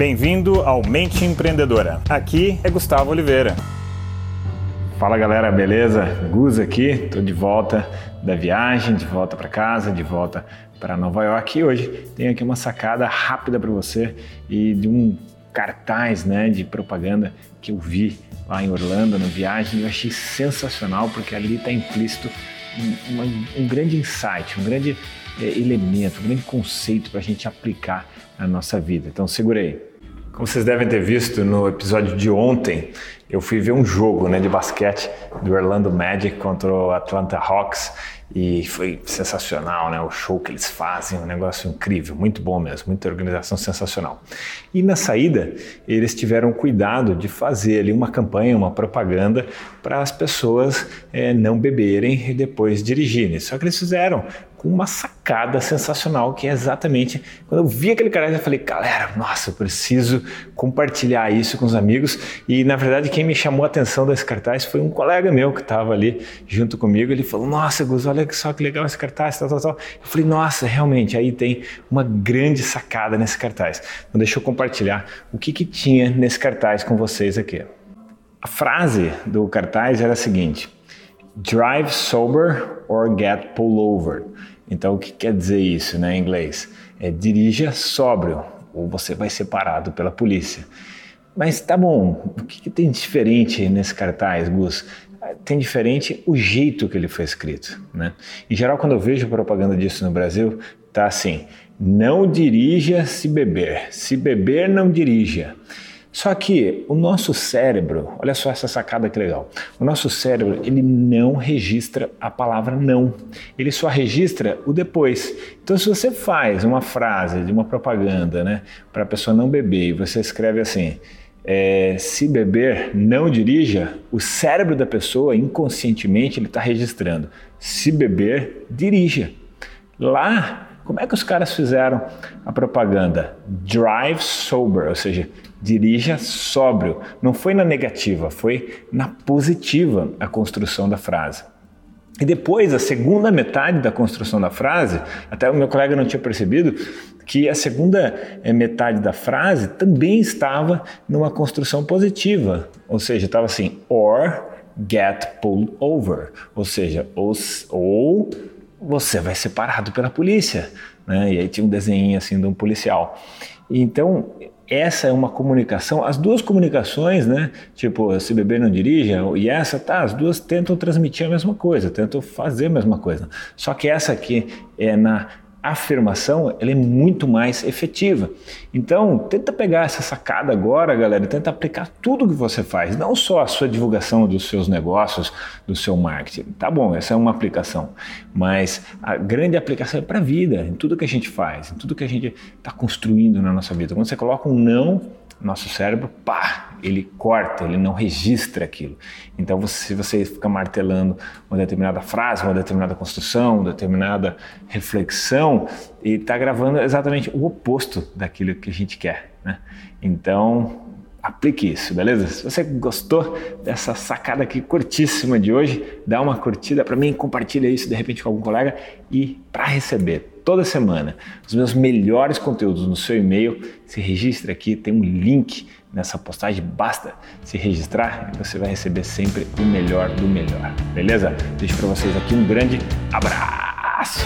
Bem-vindo ao Mente Empreendedora. Aqui é Gustavo Oliveira. Fala galera, beleza? Gus aqui, tô de volta da viagem, de volta para casa, de volta para Nova York. E hoje tenho aqui uma sacada rápida para você e de um cartaz, né, de propaganda que eu vi lá em Orlando na viagem. Eu achei sensacional porque ali está implícito um, um, um, grande insight, um grande é, elemento, um grande conceito para a gente aplicar na nossa vida. Então segura aí. Como vocês devem ter visto no episódio de ontem, eu fui ver um jogo né, de basquete do Orlando Magic contra o Atlanta Hawks e foi sensacional, né? O show que eles fazem, um negócio incrível, muito bom mesmo, muita organização sensacional. E na saída, eles tiveram cuidado de fazer ali uma campanha, uma propaganda para as pessoas é, não beberem e depois dirigirem. Só que eles fizeram com uma sacada sensacional, que é exatamente quando eu vi aquele cara, eu falei, galera, nossa, eu preciso compartilhar isso com os amigos. E na verdade, quem me chamou a atenção desse cartaz foi um colega meu que estava ali junto comigo. Ele falou, nossa, Gus, olha só que legal esse cartaz, tal, tal, tal. Eu falei, nossa, realmente, aí tem uma grande sacada nesse cartaz. Então, deixa eu compartilhar o que, que tinha nesse cartaz com vocês aqui. A frase do cartaz era a seguinte: Drive sober or get pulled over. Então, o que quer dizer isso né, em inglês? É dirija sóbrio ou você vai ser parado pela polícia. Mas tá bom, o que, que tem diferente nesse cartaz, Gus? Tem diferente o jeito que ele foi escrito. Né? Em geral, quando eu vejo propaganda disso no Brasil, tá assim: não dirija se beber, se beber, não dirija. Só que o nosso cérebro, olha só essa sacada que legal. O nosso cérebro, ele não registra a palavra não. Ele só registra o depois. Então se você faz uma frase de uma propaganda, né, para a pessoa não beber e você escreve assim: é, se beber, não dirija, o cérebro da pessoa inconscientemente ele está registrando. Se beber, dirija. Lá como é que os caras fizeram a propaganda? Drive sober, ou seja, dirija sóbrio. Não foi na negativa, foi na positiva a construção da frase. E depois, a segunda metade da construção da frase, até o meu colega não tinha percebido, que a segunda eh, metade da frase também estava numa construção positiva. Ou seja, estava assim, or get pulled over. Ou seja, ou, ou você vai ser parado pela polícia. Né? E aí tinha um desenho assim de um policial. Então, essa é uma comunicação, as duas comunicações, né? Tipo, se beber não dirija, e essa, tá, as duas tentam transmitir a mesma coisa, tentam fazer a mesma coisa. Só que essa aqui é na afirmação ela é muito mais efetiva. Então, tenta pegar essa sacada agora, galera, tenta aplicar tudo que você faz, não só a sua divulgação dos seus negócios, do seu marketing. Tá bom, essa é uma aplicação, mas a grande aplicação é para a vida, em tudo que a gente faz, em tudo que a gente está construindo na nossa vida. Quando você coloca um não nosso cérebro, pá, ele corta, ele não registra aquilo. Então, você, se você fica martelando uma determinada frase, uma determinada construção, uma determinada reflexão, e está gravando exatamente o oposto daquilo que a gente quer. Né? Então, aplique isso, beleza? Se você gostou dessa sacada aqui curtíssima de hoje, dá uma curtida para mim, compartilha isso de repente com algum colega e para receber toda semana os meus melhores conteúdos no seu e-mail, se registre aqui, tem um link nessa postagem, basta se registrar e você vai receber sempre o melhor do melhor, beleza? Deixo para vocês aqui um grande abraço.